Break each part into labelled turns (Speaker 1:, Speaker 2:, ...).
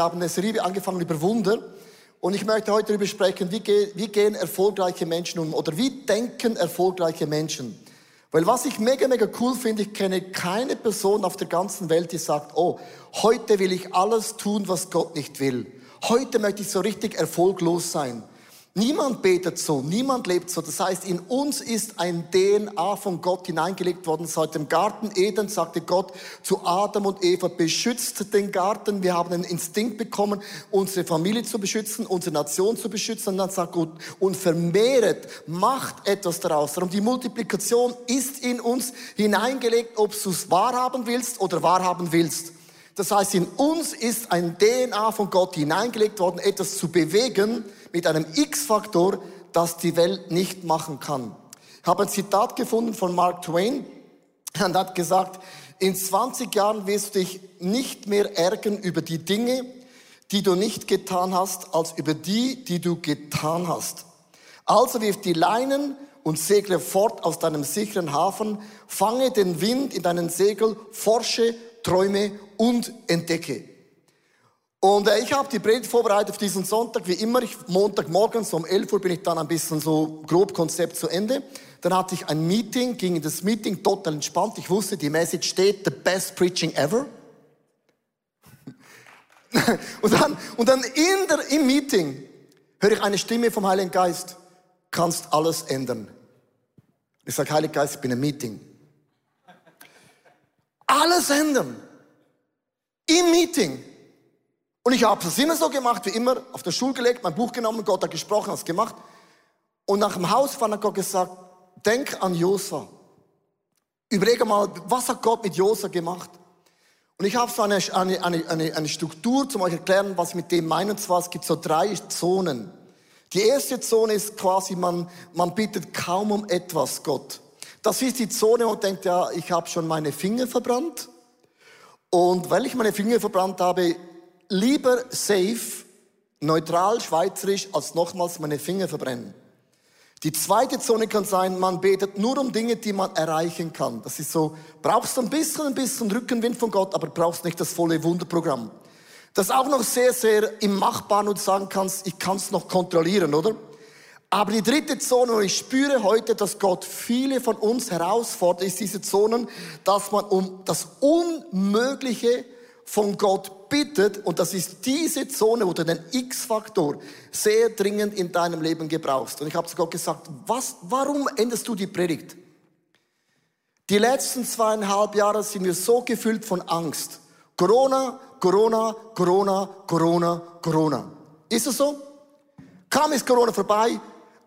Speaker 1: Wir haben eine Serie angefangen über Wunder. Und ich möchte heute darüber sprechen, wie, ge wie gehen erfolgreiche Menschen um oder wie denken erfolgreiche Menschen. Weil was ich mega, mega cool finde, ich kenne keine Person auf der ganzen Welt, die sagt, oh, heute will ich alles tun, was Gott nicht will. Heute möchte ich so richtig erfolglos sein. Niemand betet so, niemand lebt so. Das heißt, in uns ist ein DNA von Gott hineingelegt worden. Seit dem Garten Eden sagte Gott zu Adam und Eva, beschützt den Garten. Wir haben einen Instinkt bekommen, unsere Familie zu beschützen, unsere Nation zu beschützen. Und dann sagt Gott, und vermehret, macht etwas daraus. Darum die Multiplikation ist in uns hineingelegt, ob du es wahrhaben willst oder wahrhaben willst. Das heißt, in uns ist ein DNA von Gott hineingelegt worden, etwas zu bewegen, mit einem X-Faktor, das die Welt nicht machen kann. Ich habe ein Zitat gefunden von Mark Twain und hat gesagt, in 20 Jahren wirst du dich nicht mehr ärgern über die Dinge, die du nicht getan hast, als über die, die du getan hast. Also wirf die Leinen und segle fort aus deinem sicheren Hafen, fange den Wind in deinen Segel, forsche, träume und entdecke. Und äh, ich habe die Predigt vorbereitet auf diesen Sonntag, wie immer. Ich, Montagmorgen, so um 11 Uhr bin ich dann ein bisschen so grob Konzept zu Ende. Dann hatte ich ein Meeting, ging in das Meeting total entspannt. Ich wusste, die Message steht, the best preaching ever. und dann, und dann in der, im Meeting höre ich eine Stimme vom Heiligen Geist, kannst alles ändern. Ich sage, Heiliger Geist, ich bin im Meeting. Alles ändern. Im Meeting. Und ich habe es immer so gemacht, wie immer, auf der Schule gelegt, mein Buch genommen, Gott hat gesprochen, hat es gemacht. Und nach dem Hausfahren hat Gott gesagt, denk an Josa. Überlege mal, was hat Gott mit Josa gemacht? Und ich habe so eine, eine, eine, eine Struktur, zum euch erklären, was ich mit dem meine. Und zwar, es gibt so drei Zonen. Die erste Zone ist quasi, man, man bittet kaum um etwas Gott. Das ist die Zone, wo man denkt, ja, ich habe schon meine Finger verbrannt. Und weil ich meine Finger verbrannt habe, lieber safe, neutral, schweizerisch, als nochmals meine Finger verbrennen. Die zweite Zone kann sein, man betet nur um Dinge, die man erreichen kann. Das ist so, brauchst ein bisschen, ein bisschen Rückenwind von Gott, aber brauchst nicht das volle Wunderprogramm. Das auch noch sehr, sehr im Machbaren und sagen kannst, ich kann es noch kontrollieren, oder? Aber die dritte Zone, und ich spüre heute, dass Gott viele von uns herausfordert, ist diese Zonen, dass man um das Unmögliche von Gott bittet, und das ist diese Zone, wo du den X-Faktor sehr dringend in deinem Leben gebrauchst. Und ich habe zu Gott gesagt, was, warum änderst du die Predigt? Die letzten zweieinhalb Jahre sind wir so gefüllt von Angst. Corona, Corona, Corona, Corona, Corona. Ist es so? Kam ist Corona vorbei?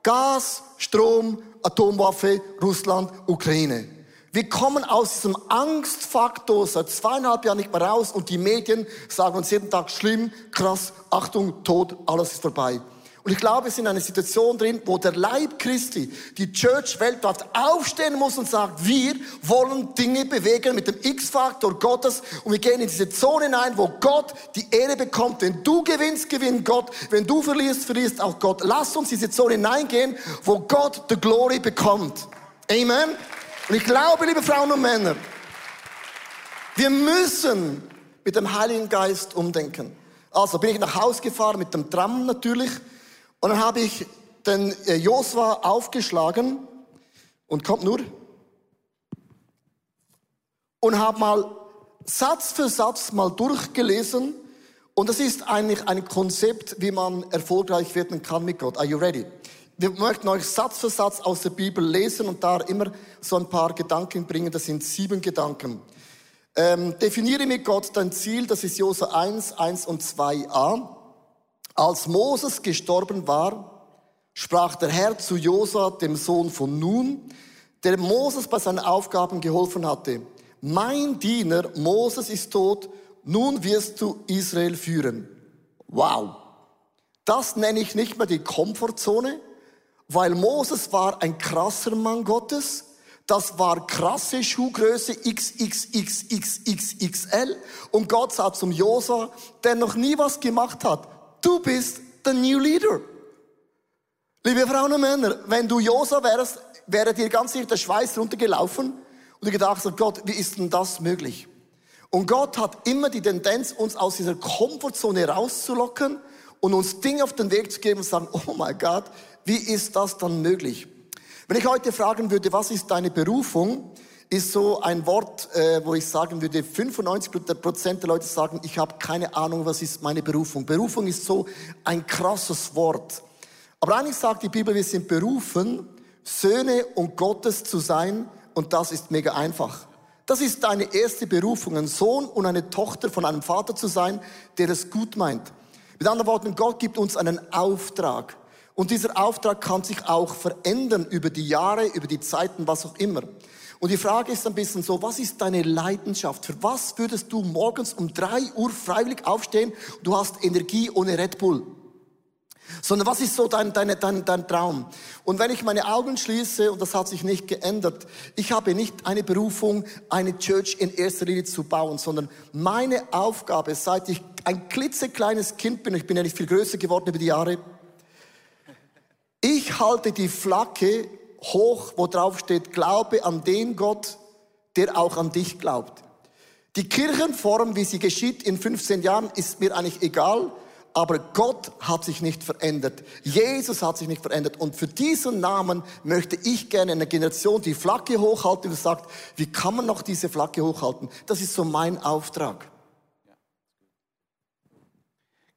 Speaker 1: Gas, Strom, Atomwaffe, Russland, Ukraine. Wir kommen aus diesem Angstfaktor seit zweieinhalb Jahren nicht mehr raus und die Medien sagen uns jeden Tag schlimm, krass, Achtung, Tod, alles ist vorbei. Und ich glaube, wir sind in einer Situation drin, wo der Leib Christi, die Church weltweit aufstehen muss und sagt, wir wollen Dinge bewegen mit dem X-Faktor Gottes und wir gehen in diese Zone hinein, wo Gott die Ehre bekommt. Wenn du gewinnst, gewinnt Gott. Wenn du verlierst, verlierst auch Gott. Lass uns in diese Zone hineingehen, wo Gott die Glory bekommt. Amen. Und ich glaube, liebe Frauen und Männer, wir müssen mit dem Heiligen Geist umdenken. Also bin ich nach Hause gefahren mit dem Tram natürlich und dann habe ich den äh, Josua aufgeschlagen und kommt nur und habe mal Satz für Satz mal durchgelesen und das ist eigentlich ein Konzept, wie man erfolgreich werden kann mit Gott. Are you ready? Wir möchten euch Satz für Satz aus der Bibel lesen und da immer so ein paar Gedanken bringen. Das sind sieben Gedanken. Ähm, definiere mit Gott dein Ziel, das ist Jose 1, 1 und 2a. Als Moses gestorben war, sprach der Herr zu Josa, dem Sohn von Nun, der Moses bei seinen Aufgaben geholfen hatte. Mein Diener Moses ist tot, nun wirst du Israel führen. Wow. Das nenne ich nicht mehr die Komfortzone, weil Moses war ein krasser Mann Gottes. Das war krasse Schuhgröße XXXXXXL. Und Gott sagt zum Josa, der noch nie was gemacht hat, du bist der New Leader. Liebe Frauen und Männer, wenn du Josa wärst, wäre dir ganz sicher der Schweiß runtergelaufen und du gedacht hast, Gott, wie ist denn das möglich? Und Gott hat immer die Tendenz, uns aus dieser Komfortzone rauszulocken und uns Dinge auf den Weg zu geben und sagen, oh mein Gott, wie ist das dann möglich? Wenn ich heute fragen würde, was ist deine Berufung, ist so ein Wort, äh, wo ich sagen würde, 95 Prozent der Leute sagen, ich habe keine Ahnung, was ist meine Berufung. Berufung ist so ein krasses Wort. Aber eigentlich sagt die Bibel, wir sind berufen, Söhne und Gottes zu sein und das ist mega einfach. Das ist deine erste Berufung, ein Sohn und eine Tochter von einem Vater zu sein, der es gut meint. Mit anderen Worten, Gott gibt uns einen Auftrag. Und dieser Auftrag kann sich auch verändern über die Jahre, über die Zeiten, was auch immer. Und die Frage ist ein bisschen so, was ist deine Leidenschaft? Für was würdest du morgens um drei Uhr freiwillig aufstehen? Du hast Energie ohne Red Bull. Sondern was ist so dein, dein, dein, dein Traum? Und wenn ich meine Augen schließe, und das hat sich nicht geändert, ich habe nicht eine Berufung, eine Church in erster Linie zu bauen, sondern meine Aufgabe, seit ich ein klitzekleines Kind bin, ich bin ja nicht viel größer geworden über die Jahre, ich halte die Flagge hoch, wo drauf steht, glaube an den Gott, der auch an dich glaubt. Die Kirchenform, wie sie geschieht in 15 Jahren, ist mir eigentlich egal, aber Gott hat sich nicht verändert. Jesus hat sich nicht verändert. Und für diesen Namen möchte ich gerne eine Generation die Flagge hochhalten und sagt, wie kann man noch diese Flagge hochhalten? Das ist so mein Auftrag.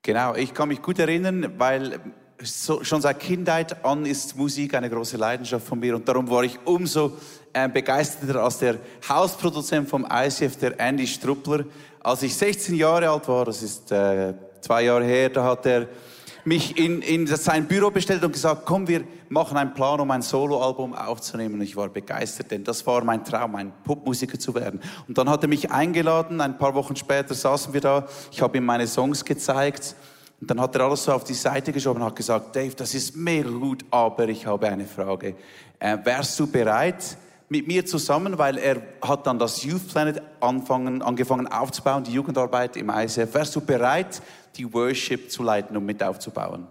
Speaker 2: Genau, ich kann mich gut erinnern, weil so, schon seit Kindheit an ist Musik eine große Leidenschaft von mir und darum war ich umso äh, begeisterter als der Hausproduzent vom ICF, der Andy Struppler. Als ich 16 Jahre alt war, das ist äh, zwei Jahre her, da hat er mich in, in sein Büro bestellt und gesagt, komm, wir machen einen Plan, um ein Soloalbum aufzunehmen. Und ich war begeistert, denn das war mein Traum, ein Popmusiker zu werden. Und dann hat er mich eingeladen, ein paar Wochen später saßen wir da, ich habe ihm meine Songs gezeigt und dann hat er alles so auf die Seite geschoben und hat gesagt, Dave, das ist mega gut, aber ich habe eine Frage. Äh, wärst du bereit, mit mir zusammen, weil er hat dann das Youth Planet anfangen, angefangen aufzubauen, die Jugendarbeit im ICF. Wärst du bereit, die Worship zu leiten und mit aufzubauen?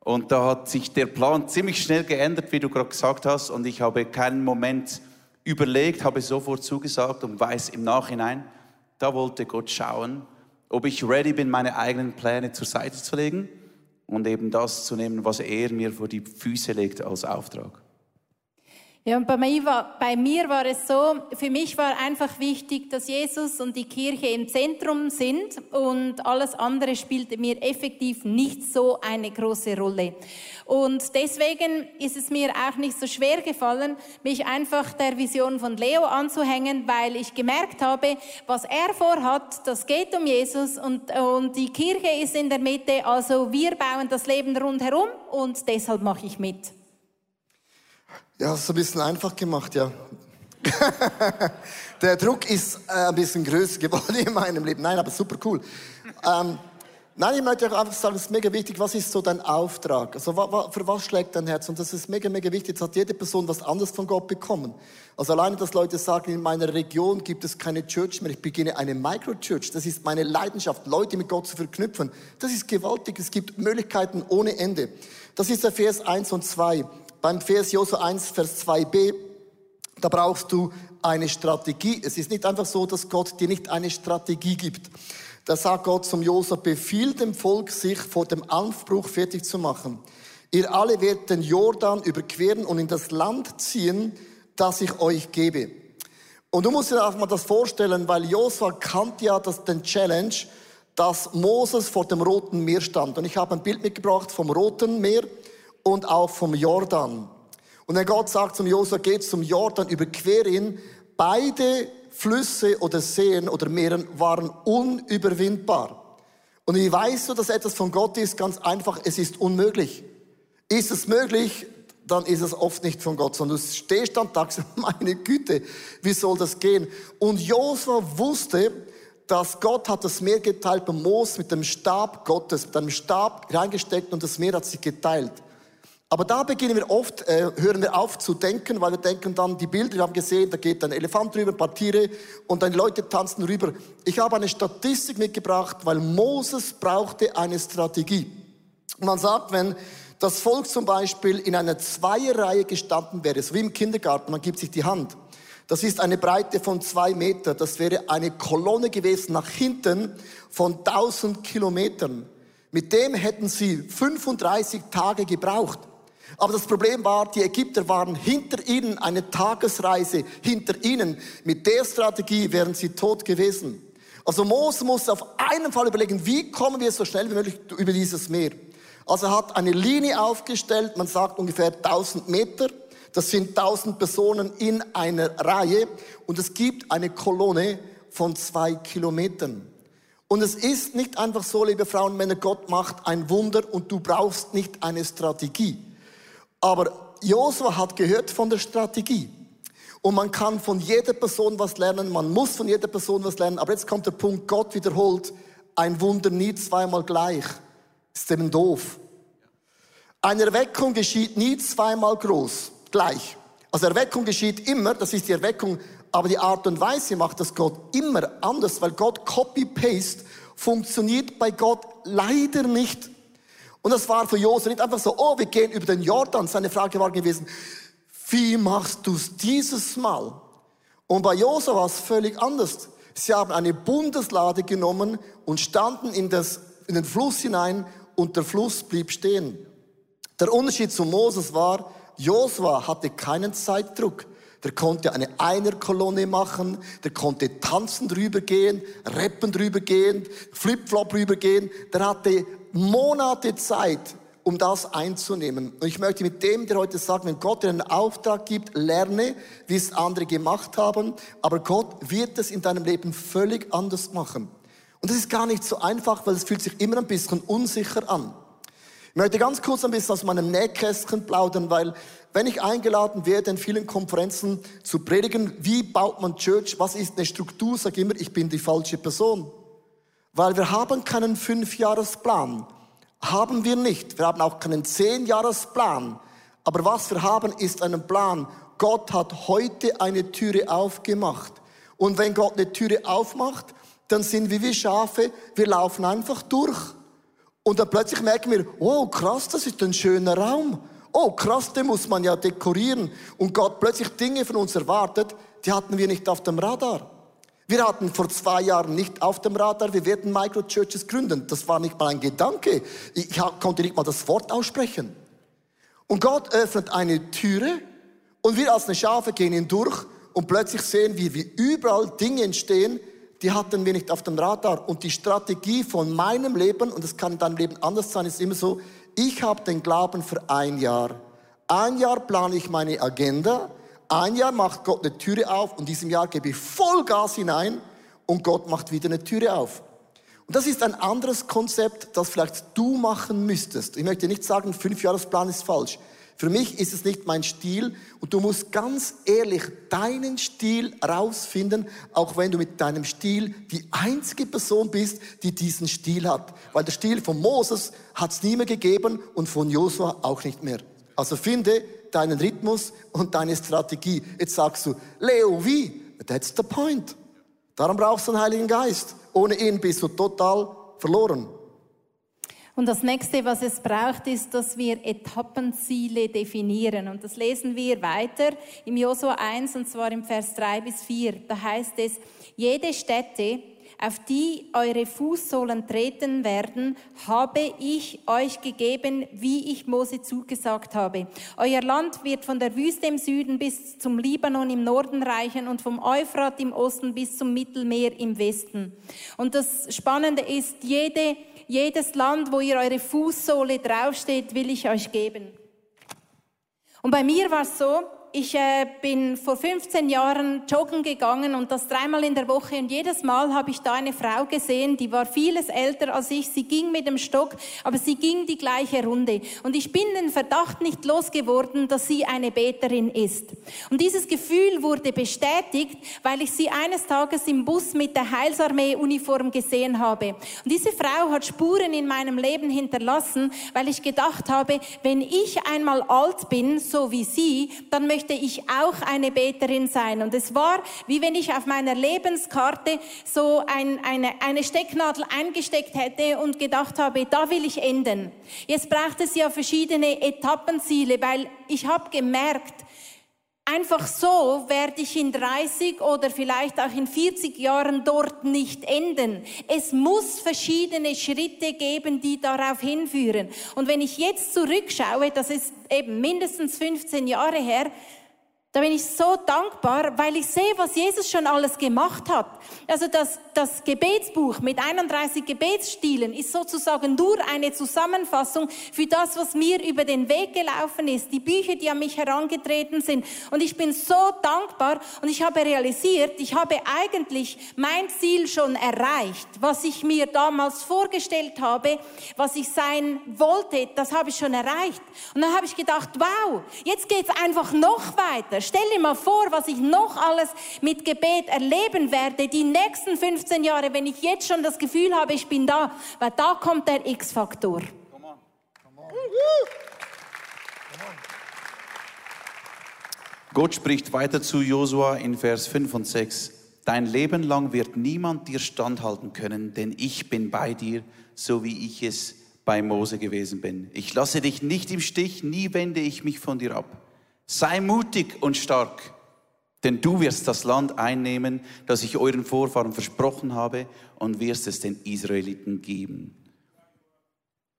Speaker 2: Und da hat sich der Plan ziemlich schnell geändert, wie du gerade gesagt hast. Und ich habe keinen Moment überlegt, habe sofort zugesagt und weiß im Nachhinein, da wollte Gott schauen, ob ich ready bin, meine eigenen Pläne zur Seite zu legen und eben das zu nehmen, was er mir vor die Füße legt als Auftrag.
Speaker 3: Ja, und bei mir, war, bei mir war es so, für mich war einfach wichtig, dass Jesus und die Kirche im Zentrum sind und alles andere spielte mir effektiv nicht so eine große Rolle. Und deswegen ist es mir auch nicht so schwer gefallen, mich einfach der Vision von Leo anzuhängen, weil ich gemerkt habe, was er vorhat, das geht um Jesus und, und die Kirche ist in der Mitte, also wir bauen das Leben rundherum und deshalb mache ich mit.
Speaker 1: Ja, so ein bisschen einfach gemacht, ja. Der Druck ist äh, ein bisschen größer geworden in meinem Leben. Nein, aber super cool. Ähm, nein, ich möchte auch einfach sagen, es ist mega wichtig, was ist so dein Auftrag? Also für was schlägt dein Herz? Und das ist mega, mega wichtig. Jetzt hat jede Person was anderes von Gott bekommen. Also alleine, dass Leute sagen, in meiner Region gibt es keine Church mehr. Ich beginne eine Microchurch. Das ist meine Leidenschaft, Leute mit Gott zu verknüpfen. Das ist gewaltig. Es gibt Möglichkeiten ohne Ende. Das ist der Vers 1 und 2 beim Vers Josua 1, Vers 2b, da brauchst du eine Strategie. Es ist nicht einfach so, dass Gott dir nicht eine Strategie gibt. Da sagt Gott zum Josua, befiehl dem Volk, sich vor dem Anbruch fertig zu machen. Ihr alle werdet den Jordan überqueren und in das Land ziehen, das ich euch gebe. Und du musst dir auch mal das vorstellen, weil Josua kannte ja das, den Challenge, dass Moses vor dem Roten Meer stand. Und ich habe ein Bild mitgebracht vom Roten Meer und auch vom Jordan. Und wenn Gott sagt zum Josua, geht zum Jordan, überquer ihn, beide Flüsse oder Seen oder Meeren waren unüberwindbar. Und wie weißt du, dass etwas von Gott ist? Ganz einfach, es ist unmöglich. Ist es möglich, dann ist es oft nicht von Gott, sondern du stehst und sagst, meine Güte, wie soll das gehen? Und Josua wusste, dass Gott hat das Meer geteilt beim Moos mit dem Stab Gottes, mit einem Stab reingesteckt und das Meer hat sich geteilt. Aber da beginnen wir oft, äh, hören wir auf zu denken, weil wir denken dann, die Bilder, wir haben gesehen, da geht ein Elefant rüber, ein paar Tiere und dann Leute tanzen rüber. Ich habe eine Statistik mitgebracht, weil Moses brauchte eine Strategie. man sagt, wenn das Volk zum Beispiel in einer Zweierreihe gestanden wäre, so wie im Kindergarten, man gibt sich die Hand, Das ist eine Breite von zwei Meter. Das wäre eine Kolonne gewesen nach hinten von 1000 Kilometern. Mit dem hätten sie 35 Tage gebraucht. Aber das Problem war, die Ägypter waren hinter ihnen eine Tagesreise, hinter ihnen. Mit der Strategie wären sie tot gewesen. Also Mose musste auf einen Fall überlegen, wie kommen wir so schnell wie möglich über dieses Meer. Also er hat eine Linie aufgestellt, man sagt ungefähr 1000 Meter. Das sind 1000 Personen in einer Reihe und es gibt eine Kolonne von zwei Kilometern. Und es ist nicht einfach so, liebe Frauen und Männer, Gott macht ein Wunder und du brauchst nicht eine Strategie. Aber Josua hat gehört von der Strategie. Und man kann von jeder Person was lernen, man muss von jeder Person was lernen. Aber jetzt kommt der Punkt, Gott wiederholt ein Wunder nie zweimal gleich. Ist eben doof. Eine Erweckung geschieht nie zweimal groß gleich. Also Erweckung geschieht immer, das ist die Erweckung, aber die Art und Weise macht das Gott immer anders, weil Gott Copy-Paste funktioniert bei Gott leider nicht. Und das war für Josef nicht einfach so, oh, wir gehen über den Jordan. Seine Frage war gewesen, wie machst du es dieses Mal? Und bei Josef war es völlig anders. Sie haben eine Bundeslade genommen und standen in, das, in den Fluss hinein und der Fluss blieb stehen. Der Unterschied zu Moses war, Josua hatte keinen Zeitdruck. Der konnte eine Einerkolonne machen, der konnte tanzen drüber gehen, rappen drüber gehen, Flipflop drüber gehen. Der hatte Monate Zeit, um das einzunehmen. Und ich möchte mit dem dir heute sagen, wenn Gott dir einen Auftrag gibt, lerne, wie es andere gemacht haben, aber Gott wird es in deinem Leben völlig anders machen. Und das ist gar nicht so einfach, weil es fühlt sich immer ein bisschen unsicher an. Ich möchte ganz kurz ein bisschen aus meinem Nähkästchen plaudern, weil wenn ich eingeladen werde in vielen Konferenzen zu predigen, wie baut man Church, was ist eine Struktur, sage ich immer, ich bin die falsche Person. Weil wir haben keinen Fünfjahresplan. Haben wir nicht. Wir haben auch keinen Zehnjahresplan. Aber was wir haben, ist einen Plan. Gott hat heute eine Türe aufgemacht. Und wenn Gott eine Türe aufmacht, dann sind wir wie Schafe, wir laufen einfach durch. Und dann plötzlich merken wir, oh krass, das ist ein schöner Raum. Oh krass, den muss man ja dekorieren. Und Gott plötzlich Dinge von uns erwartet, die hatten wir nicht auf dem Radar. Wir hatten vor zwei Jahren nicht auf dem Radar, wir werden Microchurches gründen. Das war nicht mal ein Gedanke. Ich konnte nicht mal das Wort aussprechen. Und Gott öffnet eine Türe und wir als eine Schafe gehen ihn durch und plötzlich sehen wir, wie überall Dinge entstehen, die hatten wir nicht auf dem Radar. Und die Strategie von meinem Leben, und das kann in deinem Leben anders sein, ist immer so, ich habe den Glauben für ein Jahr. Ein Jahr plane ich meine Agenda, ein Jahr macht Gott eine Türe auf und in diesem Jahr gebe ich Vollgas hinein und Gott macht wieder eine Türe auf. Und das ist ein anderes Konzept, das vielleicht du machen müsstest. Ich möchte nicht sagen, Fünfjahresplan ist falsch. Für mich ist es nicht mein Stil und du musst ganz ehrlich deinen Stil rausfinden, auch wenn du mit deinem Stil die einzige Person bist, die diesen Stil hat. Weil der Stil von Moses hat es nie mehr gegeben und von Josua auch nicht mehr. Also finde deinen Rhythmus und deine Strategie. Jetzt sagst du, Leo, wie? That's the point. Darum brauchst du einen Heiligen Geist. Ohne ihn bist du total verloren.
Speaker 3: Und das nächste, was es braucht, ist, dass wir Etappenziele definieren. Und das lesen wir weiter im Josua 1 und zwar im Vers 3 bis 4. Da heißt es, jede Stätte, auf die eure Fußsohlen treten werden, habe ich euch gegeben, wie ich Mose zugesagt habe. Euer Land wird von der Wüste im Süden bis zum Libanon im Norden reichen und vom Euphrat im Osten bis zum Mittelmeer im Westen. Und das Spannende ist, jede jedes Land, wo ihr eure Fußsohle draufsteht, will ich euch geben. Und bei mir war es so, ich äh, bin vor 15 Jahren joggen gegangen und das dreimal in der Woche und jedes Mal habe ich da eine Frau gesehen, die war vieles älter als ich. Sie ging mit dem Stock, aber sie ging die gleiche Runde. Und ich bin den Verdacht nicht losgeworden, dass sie eine Beterin ist. Und dieses Gefühl wurde bestätigt, weil ich sie eines Tages im Bus mit der Heilsarmee-Uniform gesehen habe. Und diese Frau hat Spuren in meinem Leben hinterlassen, weil ich gedacht habe, wenn ich einmal alt bin, so wie sie, dann möchte möchte ich auch eine Beterin sein. Und es war, wie wenn ich auf meiner Lebenskarte so ein, eine, eine Stecknadel eingesteckt hätte und gedacht habe, da will ich enden. Jetzt braucht es ja verschiedene Etappenziele, weil ich habe gemerkt, einfach so werde ich in 30 oder vielleicht auch in 40 Jahren dort nicht enden. Es muss verschiedene Schritte geben, die darauf hinführen. Und wenn ich jetzt zurückschaue, das ist eben mindestens 15 Jahre her, da bin ich so dankbar, weil ich sehe, was Jesus schon alles gemacht hat. Also das, das Gebetsbuch mit 31 Gebetsstilen ist sozusagen nur eine Zusammenfassung für das, was mir über den Weg gelaufen ist, die Bücher, die an mich herangetreten sind. Und ich bin so dankbar und ich habe realisiert, ich habe eigentlich mein Ziel schon erreicht, was ich mir damals vorgestellt habe, was ich sein wollte, das habe ich schon erreicht. Und dann habe ich gedacht, wow, jetzt geht's einfach noch weiter. Stell dir mal vor, was ich noch alles mit Gebet erleben werde, die nächsten 15 Jahre, wenn ich jetzt schon das Gefühl habe, ich bin da, weil da kommt der X-Faktor.
Speaker 2: Gott spricht weiter zu Josua in Vers 5 und 6. Dein Leben lang wird niemand dir standhalten können, denn ich bin bei dir, so wie ich es bei Mose gewesen bin. Ich lasse dich nicht im Stich, nie wende ich mich von dir ab. Sei mutig und stark, denn du wirst das Land einnehmen, das ich euren Vorfahren versprochen habe, und wirst es den Israeliten geben.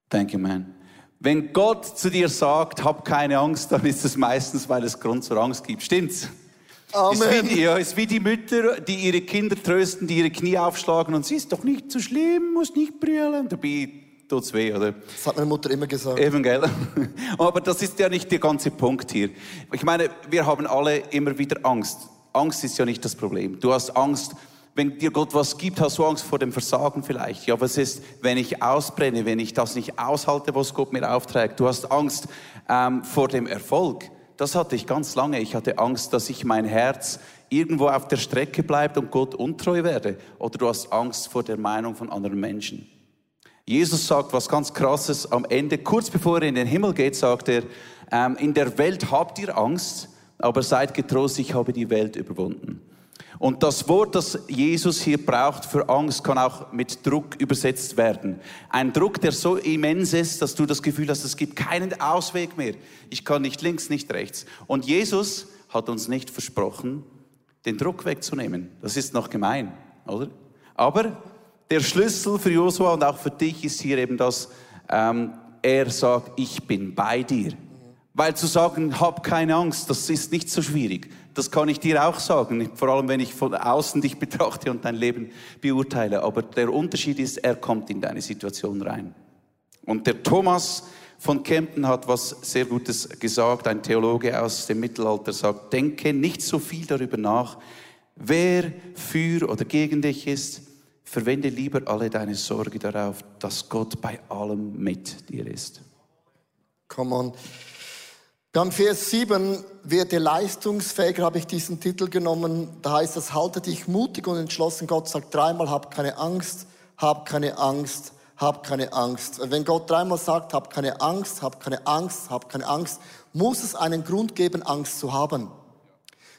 Speaker 2: Thank you, man. Wenn Gott zu dir sagt, hab keine Angst, dann ist es meistens, weil es Grund zur Angst gibt. Stimmt's?
Speaker 1: Amen.
Speaker 2: Ist wie, ja, ist wie die Mütter, die ihre Kinder trösten, die ihre Knie aufschlagen und sie ist doch nicht so schlimm, muss nicht brüllen. Dabei tut's weh, oder?
Speaker 1: Das hat meine Mutter immer gesagt.
Speaker 2: Eben, gell? Aber das ist ja nicht der ganze Punkt hier. Ich meine, wir haben alle immer wieder Angst. Angst ist ja nicht das Problem. Du hast Angst, wenn dir Gott was gibt, hast du Angst vor dem Versagen vielleicht. Ja, was ist, wenn ich ausbrenne, wenn ich das nicht aushalte, was Gott mir aufträgt? Du hast Angst ähm, vor dem Erfolg. Das hatte ich ganz lange. Ich hatte Angst, dass ich mein Herz irgendwo auf der Strecke bleibt und Gott untreu werde. Oder du hast Angst vor der Meinung von anderen Menschen. Jesus sagt was ganz Krasses am Ende. Kurz bevor er in den Himmel geht, sagt er, ähm, in der Welt habt ihr Angst, aber seid getrost, ich habe die Welt überwunden. Und das Wort, das Jesus hier braucht für Angst, kann auch mit Druck übersetzt werden. Ein Druck, der so immens ist, dass du das Gefühl hast, es gibt keinen Ausweg mehr. Ich kann nicht links, nicht rechts. Und Jesus hat uns nicht versprochen, den Druck wegzunehmen. Das ist noch gemein, oder? Aber der Schlüssel für Josua und auch für dich ist hier eben das, ähm, er sagt, ich bin bei dir. Weil zu sagen, hab keine Angst, das ist nicht so schwierig. Das kann ich dir auch sagen, vor allem wenn ich von außen dich betrachte und dein Leben beurteile. Aber der Unterschied ist, er kommt in deine Situation rein. Und der Thomas von Kempten hat was sehr Gutes gesagt, ein Theologe aus dem Mittelalter sagt, denke nicht so viel darüber nach, wer für oder gegen dich ist, Verwende lieber alle deine Sorge darauf, dass Gott bei allem mit dir ist.
Speaker 1: Come on. Beim Vers 7, werde leistungsfähiger, habe ich diesen Titel genommen. Da heißt es, halte dich mutig und entschlossen. Gott sagt dreimal, hab keine Angst, hab keine Angst, hab keine Angst. Wenn Gott dreimal sagt, hab keine Angst, hab keine Angst, hab keine Angst, muss es einen Grund geben, Angst zu haben.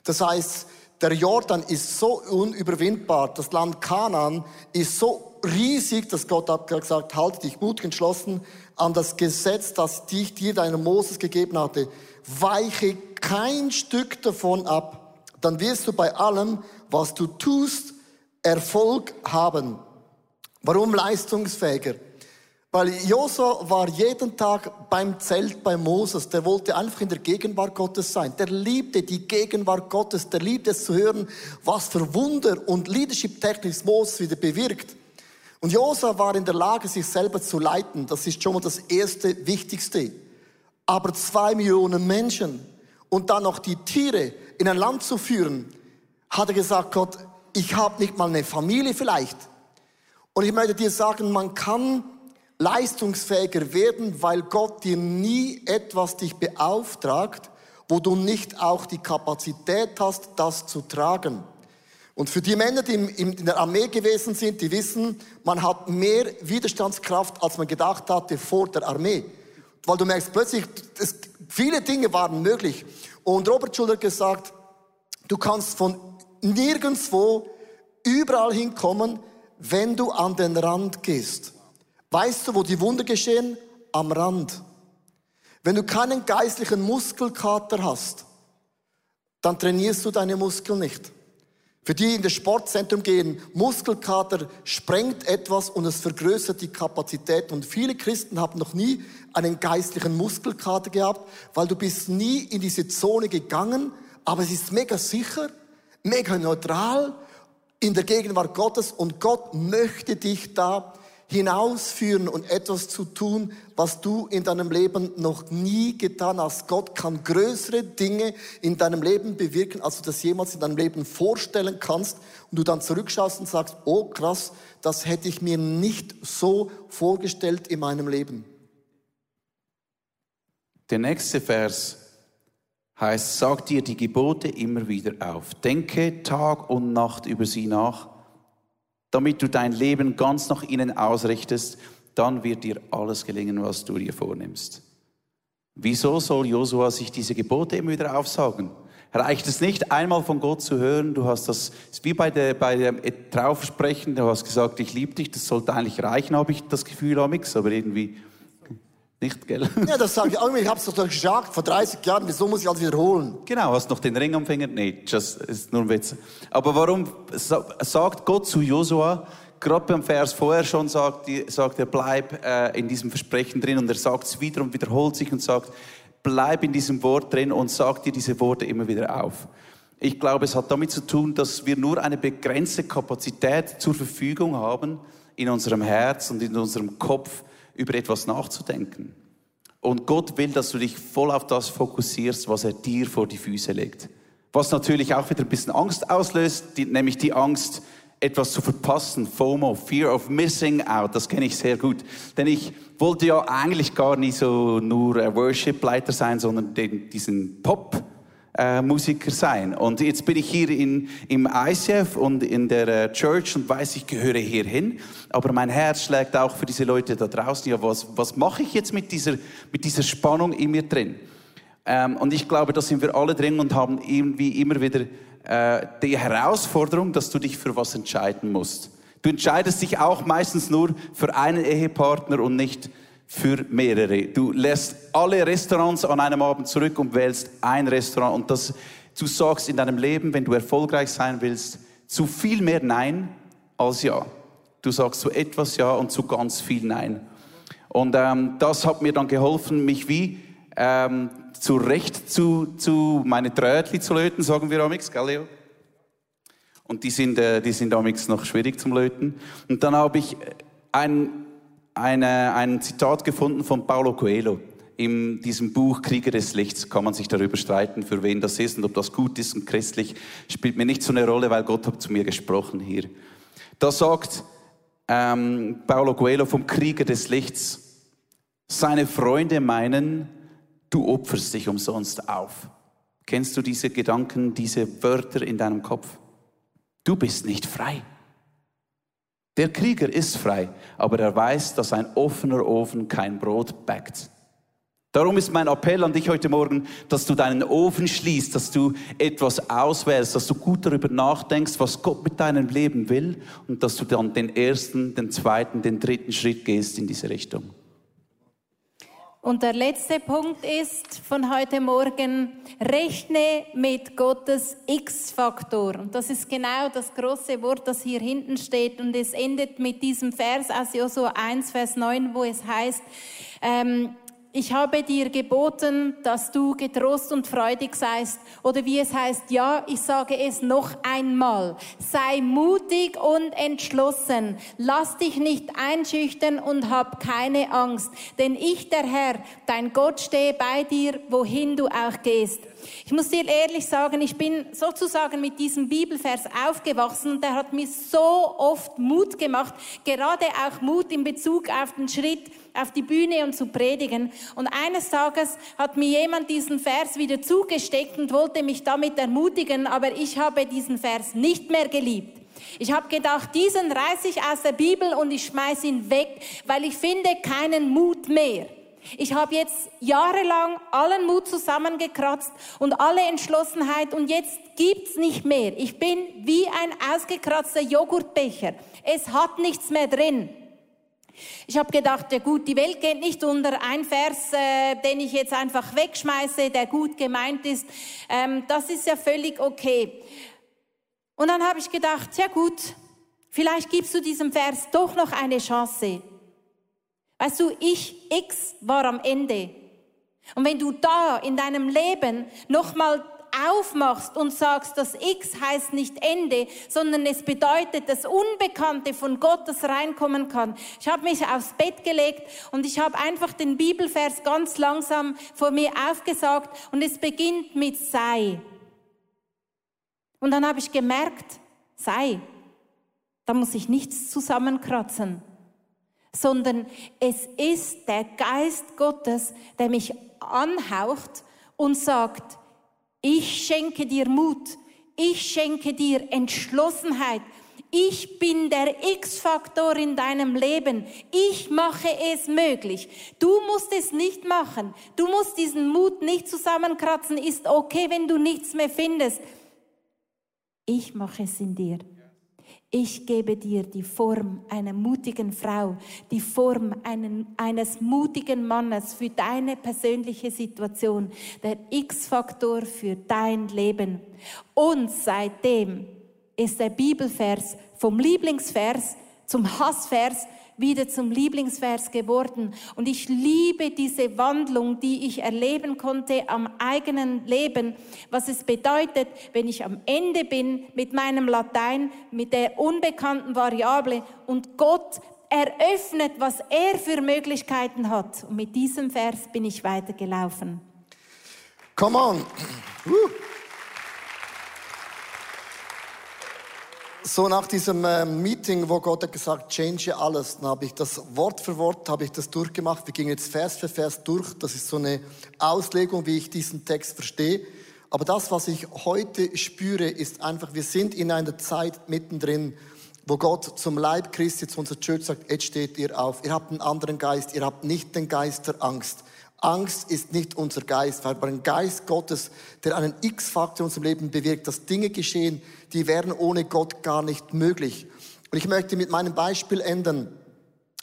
Speaker 1: Das heißt, der Jordan ist so unüberwindbar. Das Land Kanaan ist so riesig, dass Gott hat gesagt, halte dich mutig entschlossen an das Gesetz, das dich dir deiner Moses gegeben hatte. Weiche kein Stück davon ab. Dann wirst du bei allem, was du tust, Erfolg haben. Warum leistungsfähiger? Weil Josua war jeden Tag beim Zelt bei Moses. Der wollte einfach in der Gegenwart Gottes sein. Der liebte die Gegenwart Gottes. Der liebte es zu hören, was für Wunder und Leadership-Technik Moses wieder bewirkt. Und Josua war in der Lage, sich selber zu leiten. Das ist schon mal das erste, wichtigste. Aber zwei Millionen Menschen und dann noch die Tiere in ein Land zu führen, hat er gesagt, Gott, ich habe nicht mal eine Familie vielleicht. Und ich möchte dir sagen, man kann leistungsfähiger werden, weil Gott dir nie etwas dich beauftragt, wo du nicht auch die Kapazität hast, das zu tragen. Und für die Männer, die in der Armee gewesen sind, die wissen, man hat mehr Widerstandskraft, als man gedacht hatte vor der Armee. Weil du merkst plötzlich, es, viele Dinge waren möglich. Und Robert Schuller hat gesagt, du kannst von nirgendwo überall hinkommen, wenn du an den Rand gehst. Weißt du, wo die Wunder geschehen? Am Rand. Wenn du keinen geistlichen Muskelkater hast, dann trainierst du deine Muskeln nicht. Für die in das Sportzentrum gehen, Muskelkater sprengt etwas und es vergrößert die Kapazität. Und viele Christen haben noch nie einen geistlichen Muskelkater gehabt, weil du bist nie in diese Zone gegangen, aber es ist mega sicher, mega neutral in der Gegenwart Gottes und Gott möchte dich da hinausführen und etwas zu tun, was du in deinem Leben noch nie getan hast. Gott kann größere Dinge in deinem Leben bewirken, als du das jemals in deinem Leben vorstellen kannst. Und du dann zurückschaust und sagst, oh krass, das hätte ich mir nicht so vorgestellt in meinem Leben.
Speaker 2: Der nächste Vers heißt, sag dir die Gebote immer wieder auf. Denke Tag und Nacht über sie nach damit du dein Leben ganz nach innen ausrichtest, dann wird dir alles gelingen, was du dir vornimmst. Wieso soll Josua sich diese Gebote immer wieder aufsagen? Reicht es nicht, einmal von Gott zu hören? Du hast das, wie bei, der, bei dem Draufsprechen, du hast gesagt, ich liebe dich, das sollte eigentlich reichen, habe ich das Gefühl, Amix, aber irgendwie nicht, gell?
Speaker 1: Ja, das sage ich auch immer. Ich habe es doch gesagt vor 30 Jahren. Wieso muss ich alles wiederholen?
Speaker 2: Genau, hast noch den Ring am Finger? Nee, das ist nur ein Witz. Aber warum sagt Gott zu Josua, gerade beim Vers vorher schon sagt, sagt er, bleib äh, in diesem Versprechen drin und er sagt es wieder und wiederholt sich und sagt, bleib in diesem Wort drin und sag dir diese Worte immer wieder auf. Ich glaube, es hat damit zu tun, dass wir nur eine begrenzte Kapazität zur Verfügung haben, in unserem Herz und in unserem Kopf über etwas nachzudenken. Und Gott will, dass du dich voll auf das fokussierst, was er dir vor die Füße legt. Was natürlich auch wieder ein bisschen Angst auslöst, die, nämlich die Angst, etwas zu verpassen. FOMO, Fear of Missing Out, das kenne ich sehr gut. Denn ich wollte ja eigentlich gar nicht so nur Worship-Leiter sein, sondern den, diesen Pop äh, Musiker sein. Und jetzt bin ich hier in, im ICF und in der äh, Church und weiß, ich gehöre hier hin. Aber mein Herz schlägt auch für diese Leute da draußen. Ja, was, was mache ich jetzt mit dieser, mit dieser Spannung in mir drin? Ähm, und ich glaube, da sind wir alle drin und haben irgendwie immer wieder äh, die Herausforderung, dass du dich für was entscheiden musst. Du entscheidest dich auch meistens nur für einen Ehepartner und nicht für mehrere. Du lässt alle Restaurants an einem Abend zurück und wählst ein Restaurant. Und das, du sagst in deinem Leben, wenn du erfolgreich sein willst, zu viel mehr Nein als Ja. Du sagst zu etwas Ja und zu ganz viel Nein. Und ähm, das hat mir dann geholfen, mich wie ähm, zurecht zu, zu meine Trötli zu löten, sagen wir amix, gell Leo? Und die sind, äh, die sind amix noch schwierig zum Löten. Und dann habe ich ein eine, ein Zitat gefunden von Paulo Coelho. In diesem Buch Krieger des Lichts kann man sich darüber streiten, für wen das ist und ob das gut ist und christlich, spielt mir nicht so eine Rolle, weil Gott hat zu mir gesprochen hier. Da sagt ähm, Paulo Coelho vom Krieger des Lichts, seine Freunde meinen, du opferst dich umsonst auf. Kennst du diese Gedanken, diese Wörter in deinem Kopf? Du bist nicht frei. Der Krieger ist frei, aber er weiß, dass ein offener Ofen kein Brot backt. Darum ist mein Appell an dich heute Morgen, dass du deinen Ofen schließt, dass du etwas auswählst, dass du gut darüber nachdenkst, was Gott mit deinem Leben will und dass du dann den ersten, den zweiten, den dritten Schritt gehst in diese Richtung.
Speaker 3: Und der letzte Punkt ist von heute Morgen, rechne mit Gottes X-Faktor. Und das ist genau das große Wort, das hier hinten steht. Und es endet mit diesem Vers aus Josua 1, Vers 9, wo es heißt, ähm, ich habe dir geboten, dass du getrost und freudig seist. Oder wie es heißt, ja, ich sage es noch einmal. Sei mutig und entschlossen. Lass dich nicht einschüchtern und hab keine Angst. Denn ich, der Herr, dein Gott, stehe bei dir, wohin du auch gehst. Ich muss dir ehrlich sagen, ich bin sozusagen mit diesem Bibelvers aufgewachsen und der hat mir so oft Mut gemacht, gerade auch Mut in Bezug auf den Schritt auf die Bühne und zu predigen. Und eines Tages hat mir jemand diesen Vers wieder zugesteckt und wollte mich damit ermutigen, aber ich habe diesen Vers nicht mehr geliebt. Ich habe gedacht, diesen reiße ich aus der Bibel und ich schmeiß ihn weg, weil ich finde keinen Mut mehr. Ich habe jetzt jahrelang allen Mut zusammengekratzt und alle Entschlossenheit und jetzt gibt's nicht mehr. Ich bin wie ein ausgekratzter Joghurtbecher. Es hat nichts mehr drin. Ich habe gedacht, ja gut, die Welt geht nicht unter. Ein Vers, äh, den ich jetzt einfach wegschmeiße, der gut gemeint ist, ähm, das ist ja völlig okay. Und dann habe ich gedacht, ja gut, vielleicht gibst du diesem Vers doch noch eine Chance. Weißt du, ich X war am Ende. Und wenn du da in deinem Leben nochmal aufmachst und sagst, das X heißt nicht Ende, sondern es bedeutet das Unbekannte von Gott, das reinkommen kann. Ich habe mich aufs Bett gelegt und ich habe einfach den Bibelvers ganz langsam vor mir aufgesagt und es beginnt mit sei. Und dann habe ich gemerkt, sei, da muss ich nichts zusammenkratzen, sondern es ist der Geist Gottes, der mich anhaucht und sagt, ich schenke dir Mut. Ich schenke dir Entschlossenheit. Ich bin der X-Faktor in deinem Leben. Ich mache es möglich. Du musst es nicht machen. Du musst diesen Mut nicht zusammenkratzen. Ist okay, wenn du nichts mehr findest. Ich mache es in dir. Ich gebe dir die Form einer mutigen Frau, die Form einen, eines mutigen Mannes für deine persönliche Situation, der X-Faktor für dein Leben. Und seitdem ist der Bibelvers vom Lieblingsvers zum Hassvers wieder zum Lieblingsvers geworden. Und ich liebe diese Wandlung, die ich erleben konnte am eigenen Leben, was es bedeutet, wenn ich am Ende bin mit meinem Latein, mit der unbekannten Variable und Gott eröffnet, was er für Möglichkeiten hat. Und mit diesem Vers bin ich weitergelaufen.
Speaker 1: Come on. Woo. So nach diesem äh, Meeting, wo Gott hat gesagt, change alles, dann habe ich das Wort für Wort, habe ich das durchgemacht. Wir gingen jetzt Vers für Vers durch. Das ist so eine Auslegung, wie ich diesen Text verstehe. Aber das, was ich heute spüre, ist einfach, wir sind in einer Zeit mittendrin, wo Gott zum Leib Christi, zu unserer Church sagt, jetzt steht ihr auf. Ihr habt einen anderen Geist. Ihr habt nicht den Geist der Angst. Angst ist nicht unser Geist, weil ein Geist Gottes, der einen X-Faktor in unserem Leben bewirkt, dass Dinge geschehen, die wären ohne Gott gar nicht möglich. Und ich möchte mit meinem Beispiel enden,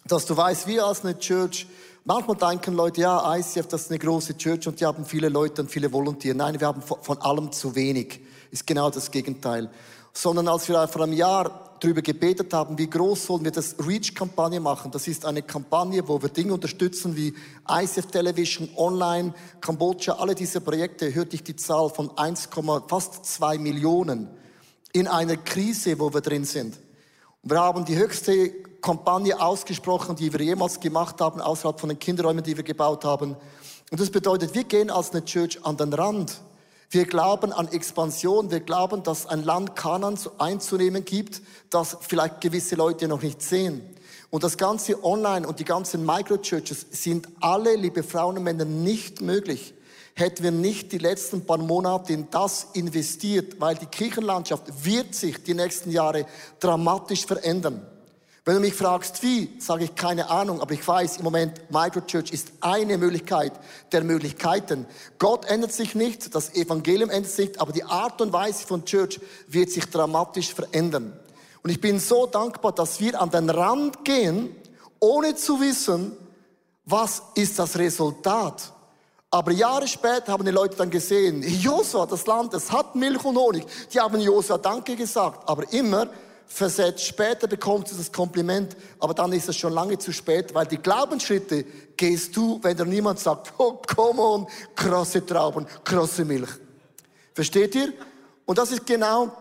Speaker 1: dass du weißt, wir als eine Church, manchmal denken Leute, ja, ICF, das ist eine große Church und die haben viele Leute und viele Volontiere. Nein, wir haben von allem zu wenig. Ist genau das Gegenteil. Sondern als wir vor einem Jahr darüber gebetet haben, wie groß sollen wir das Reach-Kampagne machen. Das ist eine Kampagne, wo wir Dinge unterstützen wie ICF Television, Online, Kambodscha, alle diese Projekte, hörte ich die Zahl von 1, fast 2 Millionen in einer Krise, wo wir drin sind. Wir haben die höchste Kampagne ausgesprochen, die wir jemals gemacht haben, außerhalb von den Kinderräumen, die wir gebaut haben. Und das bedeutet, wir gehen als eine Church an den Rand wir glauben an Expansion. Wir glauben, dass ein Land Kanan einzunehmen gibt, das vielleicht gewisse Leute noch nicht sehen. Und das ganze Online und die ganzen Microchurches sind alle, liebe Frauen und Männer, nicht möglich. Hätten wir nicht die letzten paar Monate in das investiert, weil die Kirchenlandschaft wird sich die nächsten Jahre dramatisch verändern. Wenn du mich fragst, wie, sage ich keine Ahnung, aber ich weiß im Moment, Microchurch ist eine Möglichkeit der Möglichkeiten. Gott ändert sich nicht, das Evangelium ändert sich aber die Art und Weise von Church wird sich dramatisch verändern. Und ich bin so dankbar, dass wir an den Rand gehen, ohne zu wissen, was ist das Resultat. Aber Jahre später haben die Leute dann gesehen, Josua, das Land, es hat Milch und Honig. Die haben Josua Danke gesagt, aber immer versetzt. Später bekommst du das Kompliment, aber dann ist es schon lange zu spät, weil die Glaubensschritte gehst du, wenn dir niemand sagt, oh, come on, krasse Trauben, krasse Milch. Versteht ihr? Und das ist genau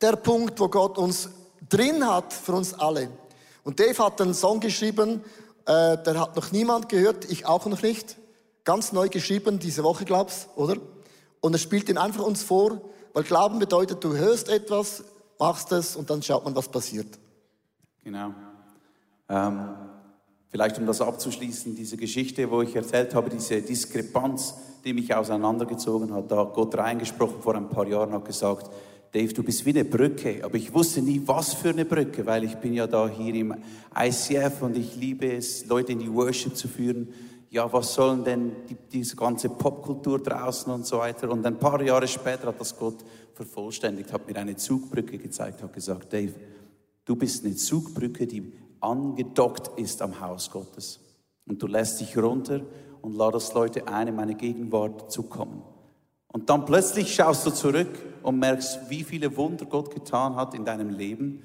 Speaker 1: der Punkt, wo Gott uns drin hat für uns alle. Und Dave hat einen Song geschrieben, äh, der hat noch niemand gehört, ich auch noch nicht. Ganz neu geschrieben, diese Woche, glaubst, oder? Und er spielt ihn einfach uns vor, weil Glauben bedeutet, du hörst etwas, machst es und dann schaut man, was passiert.
Speaker 2: Genau. Ähm, vielleicht um das abzuschließen, diese Geschichte, wo ich erzählt habe, diese Diskrepanz, die mich auseinandergezogen hat, da hat Gott reingesprochen vor ein paar Jahren, hat gesagt, Dave, du bist wie eine Brücke, aber ich wusste nie, was für eine Brücke, weil ich bin ja da hier im ICF und ich liebe es, Leute in die Worship zu führen. Ja, was sollen denn die, diese ganze Popkultur draußen und so weiter? Und ein paar Jahre später hat das Gott vervollständigt, hat mir eine Zugbrücke gezeigt, hat gesagt, Dave, du bist eine Zugbrücke, die angedockt ist am Haus Gottes. Und du lässt dich runter und ladest Leute ein, in meine Gegenwart zu kommen. Und dann plötzlich schaust du zurück und merkst, wie viele Wunder Gott getan hat in deinem Leben,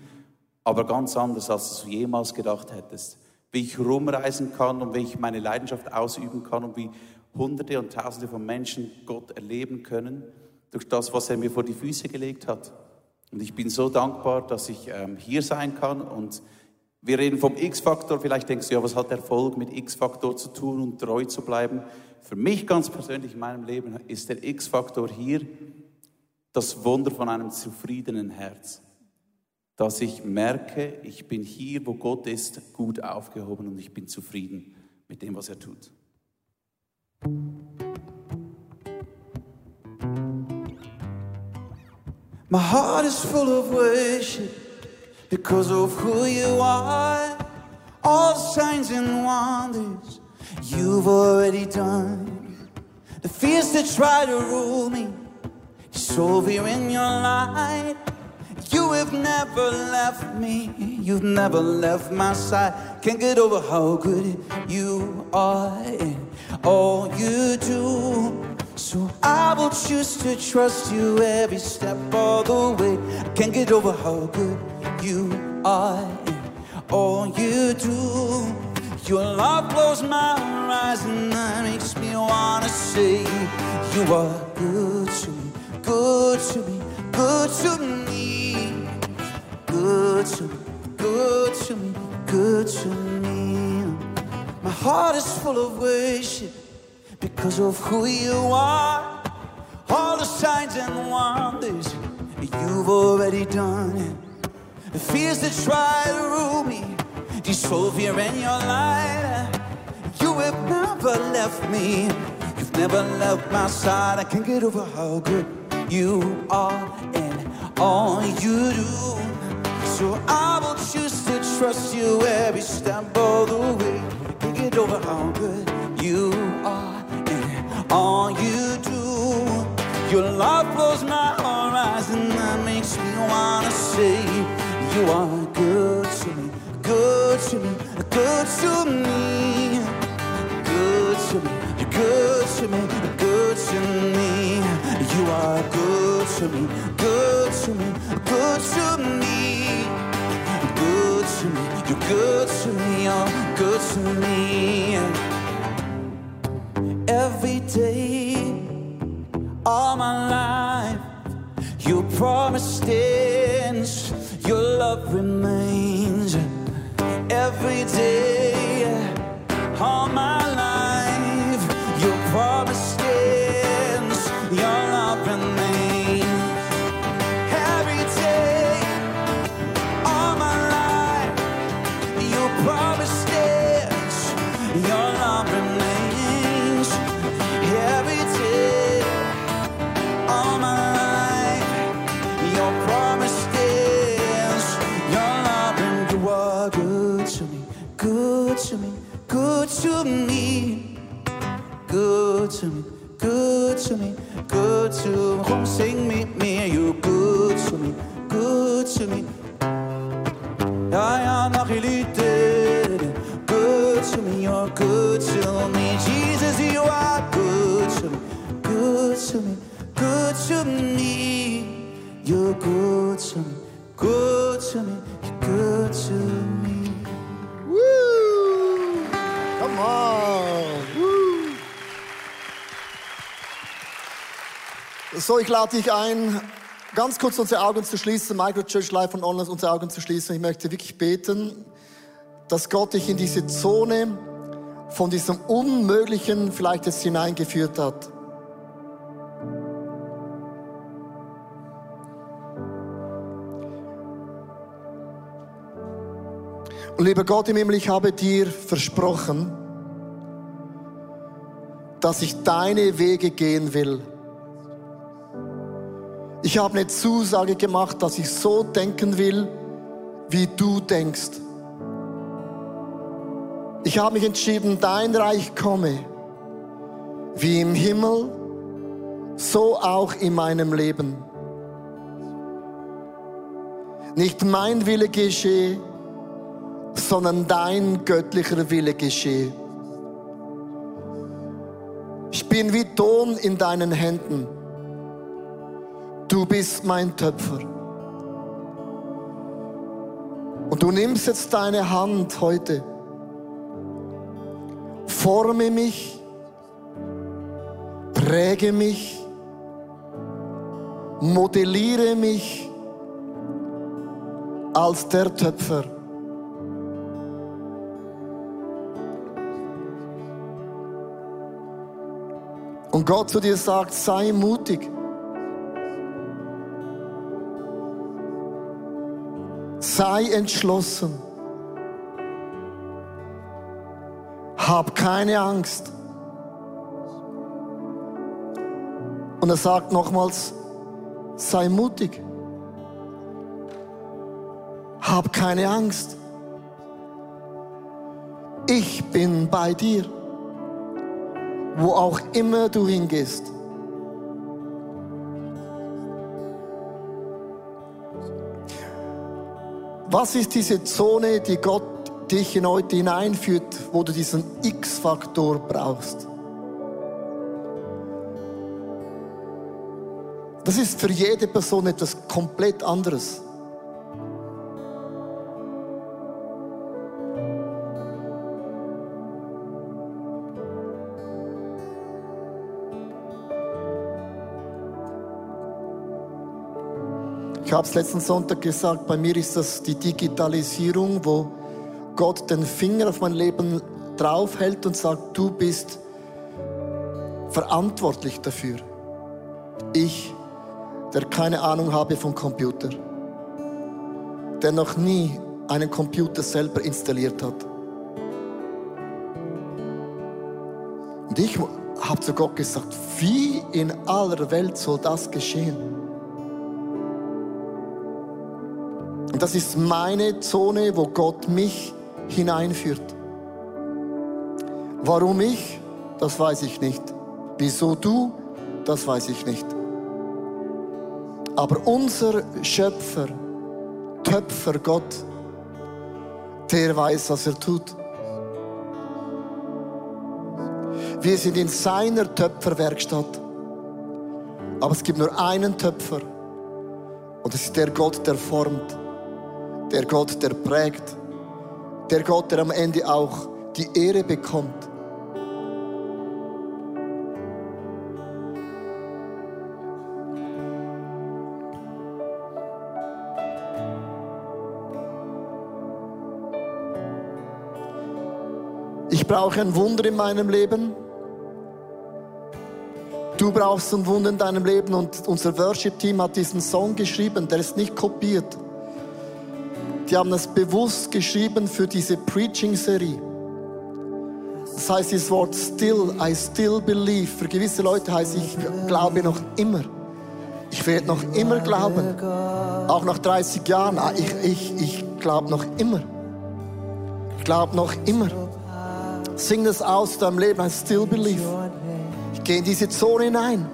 Speaker 2: aber ganz anders, als du jemals gedacht hättest. Wie ich rumreisen kann und wie ich meine Leidenschaft ausüben kann und wie Hunderte und Tausende von Menschen Gott erleben können durch das, was er mir vor die Füße gelegt hat. Und ich bin so dankbar, dass ich ähm, hier sein kann und wir reden vom X-Faktor. Vielleicht denkst du, ja, was hat Erfolg mit X-Faktor zu tun und treu zu bleiben? Für mich ganz persönlich in meinem Leben ist der X-Faktor hier das Wunder von einem zufriedenen Herz. Dass ich merke, ich bin hier, wo Gott ist, gut aufgehoben und ich bin zufrieden mit dem, was er tut. My heart is full of worship. because of who you are. All signs and wonders you've already done. The fears that try to rule me is over in your light. You have never left me, you've never left my side. Can't get over how good you are and all you do. So I will choose to trust you every step of the way. I can't get over how good you are and all you do. Your love blows my horizon and that makes me wanna say you are good to me, good to me, good to me, good to me, good to me, good to me. My heart is full of worship because of who you are. All the signs and wonders you've already done. It. The fears that try to rule me dissolve here in your light. You have never left me. You've never left my side. I can't get over how good you are and all you do. So I will choose to trust you every step of the way. Get over how good you are and all you do. Your love blows my horizon that makes me wanna say you are good to me, good to me, good to me, good to me, you're good to me, good to me. You are good to me, good to me, good to me, good to me, you're good to me every day, all my life. You promised stands, your love remains every day, good to me, good to me, good to me, good to me, good to me. Come sing with me, you good to me, good to me. Ja, nog jullie Good to me, you're good to me. Jesus, you are good to me, good to me, good to me. You're good
Speaker 1: So, ich lade dich ein, ganz kurz unsere Augen zu schließen, Microchurch Live und Online unsere Augen zu schließen. Ich möchte wirklich beten, dass Gott dich in diese Zone von diesem Unmöglichen vielleicht jetzt hineingeführt hat. Und lieber Gott im Himmel, ich habe dir versprochen, dass ich deine Wege gehen will. Ich habe eine Zusage gemacht, dass ich so denken will, wie du denkst. Ich habe mich entschieden, dein Reich komme, wie im Himmel, so auch in meinem Leben. Nicht mein Wille geschehe, sondern dein göttlicher Wille geschehe. Ich bin wie Ton in deinen Händen. Du bist mein Töpfer. Und du nimmst jetzt deine Hand heute, forme mich, präge mich, modelliere mich als der Töpfer. Und Gott zu dir sagt, sei mutig. Sei entschlossen. Hab keine Angst. Und er sagt nochmals, sei mutig. Hab keine Angst. Ich bin bei dir wo auch immer du hingehst. Was ist diese Zone, die Gott dich in heute hineinführt, wo du diesen X-Faktor brauchst? Das ist für jede Person etwas komplett anderes. Ich habe es letzten Sonntag gesagt, bei mir ist das die Digitalisierung, wo Gott den Finger auf mein Leben draufhält und sagt, du bist verantwortlich dafür. Ich, der keine Ahnung habe vom Computer, der noch nie einen Computer selber installiert hat. Und ich habe zu Gott gesagt, wie in aller Welt soll das geschehen? Das ist meine Zone, wo Gott mich hineinführt. Warum ich? Das weiß ich nicht. Wieso du? Das weiß ich nicht. Aber unser Schöpfer, Töpfer Gott, der weiß, was er tut. Wir sind in seiner Töpferwerkstatt. Aber es gibt nur einen Töpfer. Und es ist der Gott, der formt der Gott, der prägt, der Gott, der am Ende auch die Ehre bekommt. Ich brauche ein Wunder in meinem Leben. Du brauchst ein Wunder in deinem Leben und unser Worship-Team hat diesen Song geschrieben, der ist nicht kopiert. Die haben es bewusst geschrieben für diese Preaching-Serie. Das heißt, das Wort still, I still believe. Für gewisse Leute heißt, ich glaube noch immer. Ich werde noch immer glauben. Auch nach 30 Jahren. Ah, ich, ich, ich glaube noch immer. Ich glaube noch immer. Sing das aus deinem Leben. I still believe. Ich gehe in diese Zone hinein.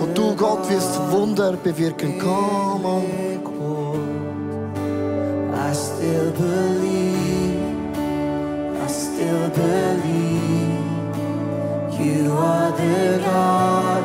Speaker 1: Und du, Gott, wirst Wunder bewirken. Come on. I still believe, I still believe you are the God.